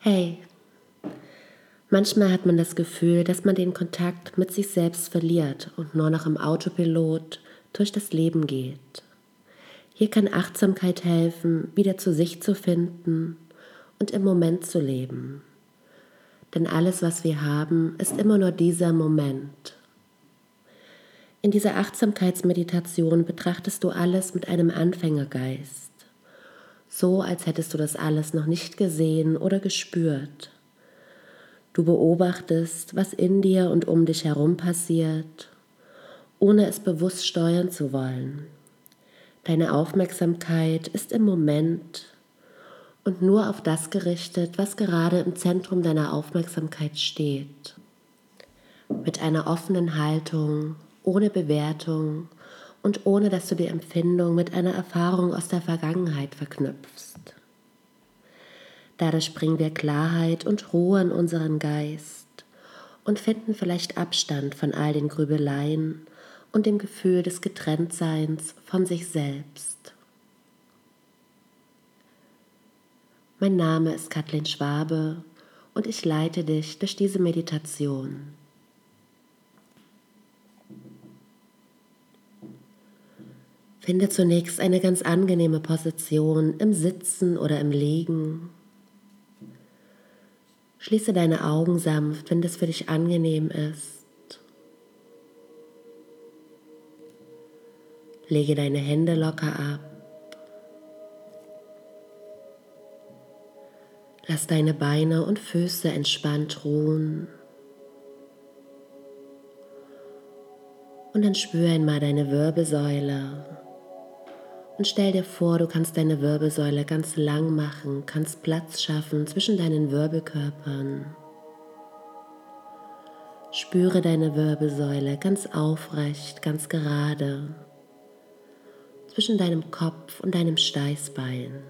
Hey, manchmal hat man das Gefühl, dass man den Kontakt mit sich selbst verliert und nur noch im Autopilot durch das Leben geht. Hier kann Achtsamkeit helfen, wieder zu sich zu finden und im Moment zu leben. Denn alles, was wir haben, ist immer nur dieser Moment. In dieser Achtsamkeitsmeditation betrachtest du alles mit einem Anfängergeist so als hättest du das alles noch nicht gesehen oder gespürt. Du beobachtest, was in dir und um dich herum passiert, ohne es bewusst steuern zu wollen. Deine Aufmerksamkeit ist im Moment und nur auf das gerichtet, was gerade im Zentrum deiner Aufmerksamkeit steht. Mit einer offenen Haltung, ohne Bewertung und ohne dass du die Empfindung mit einer Erfahrung aus der Vergangenheit verknüpfst. Dadurch bringen wir Klarheit und Ruhe in unseren Geist und finden vielleicht Abstand von all den Grübeleien und dem Gefühl des Getrenntseins von sich selbst. Mein Name ist Kathleen Schwabe und ich leite dich durch diese Meditation. Finde zunächst eine ganz angenehme Position im Sitzen oder im Liegen. Schließe deine Augen sanft, wenn das für dich angenehm ist. Lege deine Hände locker ab. Lass deine Beine und Füße entspannt ruhen. Und dann spüre einmal deine Wirbelsäule. Und stell dir vor, du kannst deine Wirbelsäule ganz lang machen, kannst Platz schaffen zwischen deinen Wirbelkörpern. Spüre deine Wirbelsäule ganz aufrecht, ganz gerade zwischen deinem Kopf und deinem Steißbein.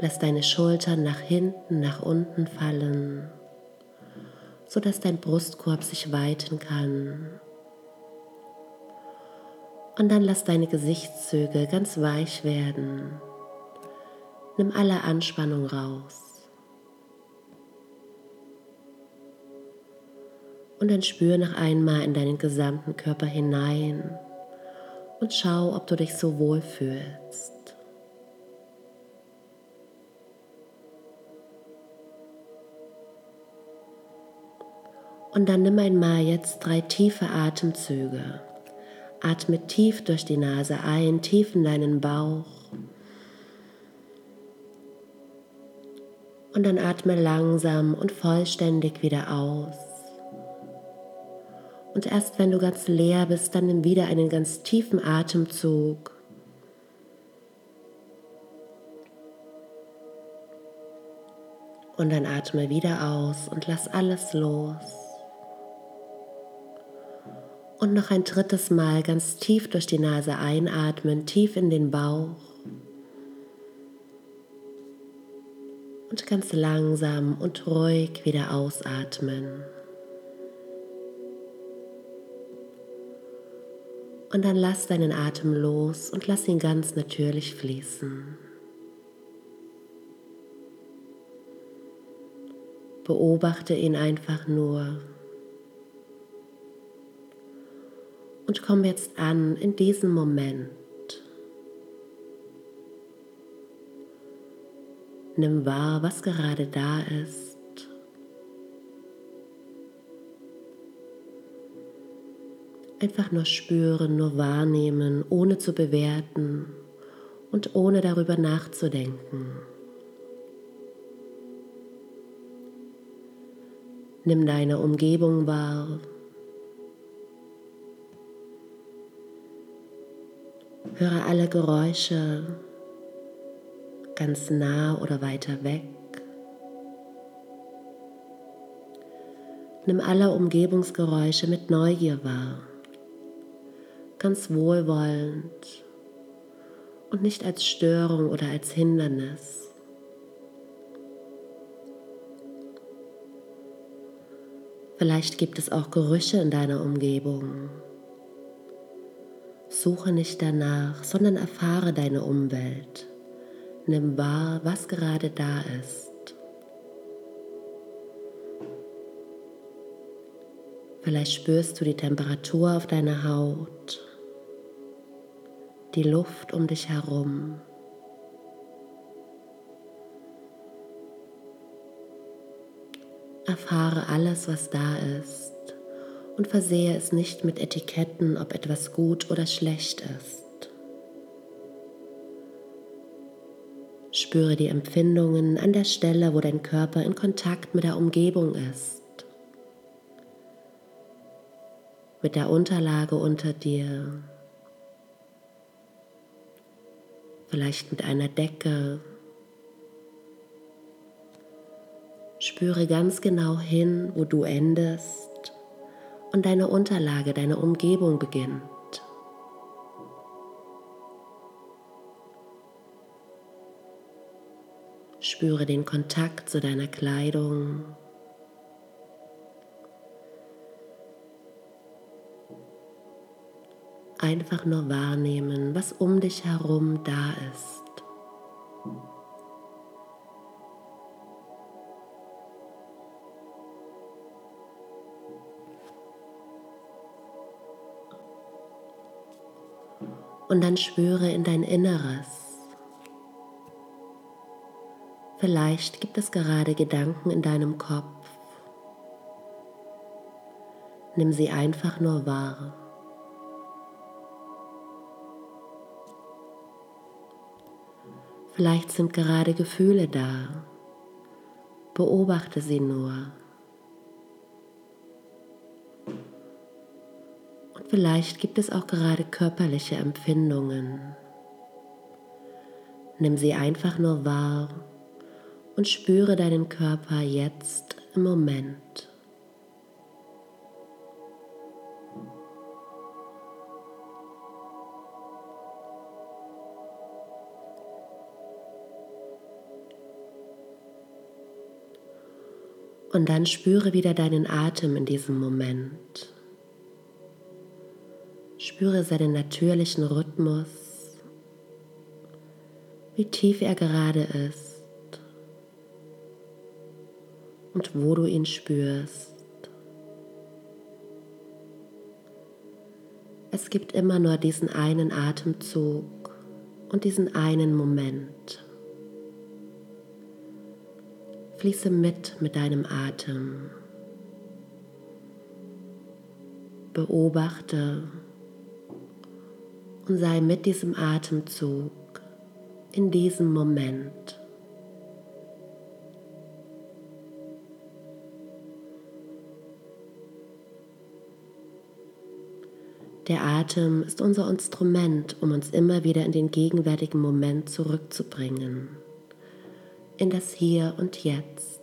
Lass deine Schultern nach hinten, nach unten fallen, sodass dein Brustkorb sich weiten kann und dann lass deine Gesichtszüge ganz weich werden. Nimm alle Anspannung raus. Und dann spür noch einmal in deinen gesamten Körper hinein und schau, ob du dich so wohl fühlst. Und dann nimm einmal jetzt drei tiefe Atemzüge. Atme tief durch die Nase ein, tief in deinen Bauch. Und dann atme langsam und vollständig wieder aus. Und erst wenn du ganz leer bist, dann nimm wieder einen ganz tiefen Atemzug. Und dann atme wieder aus und lass alles los. Und noch ein drittes Mal ganz tief durch die Nase einatmen, tief in den Bauch. Und ganz langsam und ruhig wieder ausatmen. Und dann lass deinen Atem los und lass ihn ganz natürlich fließen. Beobachte ihn einfach nur. Und komm jetzt an in diesem Moment. Nimm wahr, was gerade da ist. Einfach nur spüren, nur wahrnehmen, ohne zu bewerten und ohne darüber nachzudenken. Nimm deine Umgebung wahr, Höre alle Geräusche ganz nah oder weiter weg. Nimm alle Umgebungsgeräusche mit Neugier wahr, ganz wohlwollend und nicht als Störung oder als Hindernis. Vielleicht gibt es auch Gerüche in deiner Umgebung Suche nicht danach, sondern erfahre deine Umwelt. Nimm wahr, was gerade da ist. Vielleicht spürst du die Temperatur auf deiner Haut, die Luft um dich herum. Erfahre alles, was da ist und versehe es nicht mit Etiketten, ob etwas gut oder schlecht ist. Spüre die Empfindungen an der Stelle, wo dein Körper in Kontakt mit der Umgebung ist. Mit der Unterlage unter dir. Vielleicht mit einer Decke Spüre ganz genau hin, wo du endest und deine Unterlage, deine Umgebung beginnt. Spüre den Kontakt zu deiner Kleidung. Einfach nur wahrnehmen, was um dich herum da ist. Und dann spüre in dein Inneres. Vielleicht gibt es gerade Gedanken in deinem Kopf. Nimm sie einfach nur wahr. Vielleicht sind gerade Gefühle da. Beobachte sie nur. Vielleicht gibt es auch gerade körperliche Empfindungen. Nimm sie einfach nur wahr und spüre deinen Körper jetzt im Moment. Und dann spüre wieder deinen Atem in diesem Moment. Spüre seinen natürlichen Rhythmus, wie tief er gerade ist und wo du ihn spürst. Es gibt immer nur diesen einen Atemzug und diesen einen Moment. Fließe mit mit deinem Atem. Beobachte, und sei mit diesem Atemzug in diesem Moment. Der Atem ist unser Instrument, um uns immer wieder in den gegenwärtigen Moment zurückzubringen, in das Hier und Jetzt.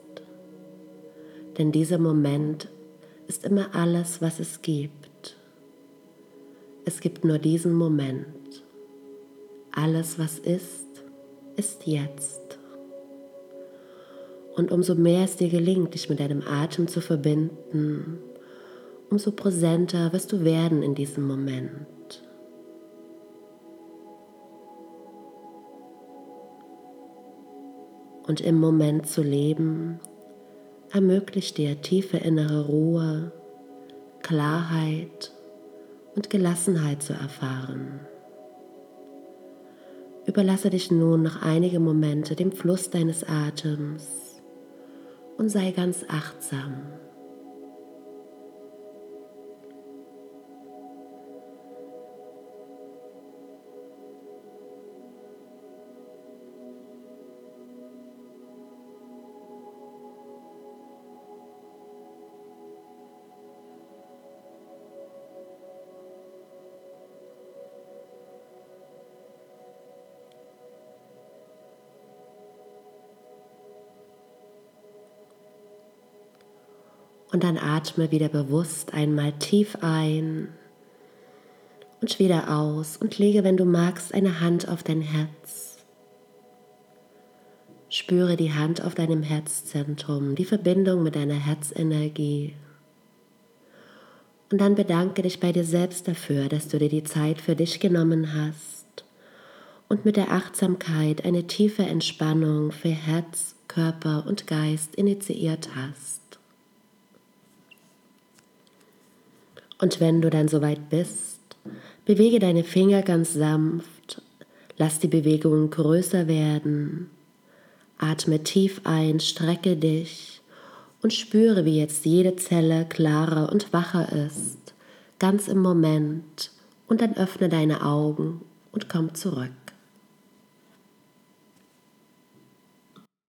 Denn dieser Moment ist immer alles, was es gibt. Es gibt nur diesen Moment. Alles, was ist, ist jetzt. Und umso mehr es dir gelingt, dich mit deinem Atem zu verbinden, umso präsenter wirst du werden in diesem Moment. Und im Moment zu leben, ermöglicht dir tiefe innere Ruhe, Klarheit und Gelassenheit zu erfahren. Überlasse dich nun noch einige Momente dem Fluss deines Atems und sei ganz achtsam. Und dann atme wieder bewusst einmal tief ein und wieder aus und lege, wenn du magst, eine Hand auf dein Herz. Spüre die Hand auf deinem Herzzentrum, die Verbindung mit deiner Herzenergie. Und dann bedanke dich bei dir selbst dafür, dass du dir die Zeit für dich genommen hast und mit der Achtsamkeit eine tiefe Entspannung für Herz, Körper und Geist initiiert hast. Und wenn du dann soweit bist, bewege deine Finger ganz sanft, lass die Bewegungen größer werden, atme tief ein, strecke dich und spüre, wie jetzt jede Zelle klarer und wacher ist, ganz im Moment, und dann öffne deine Augen und komm zurück.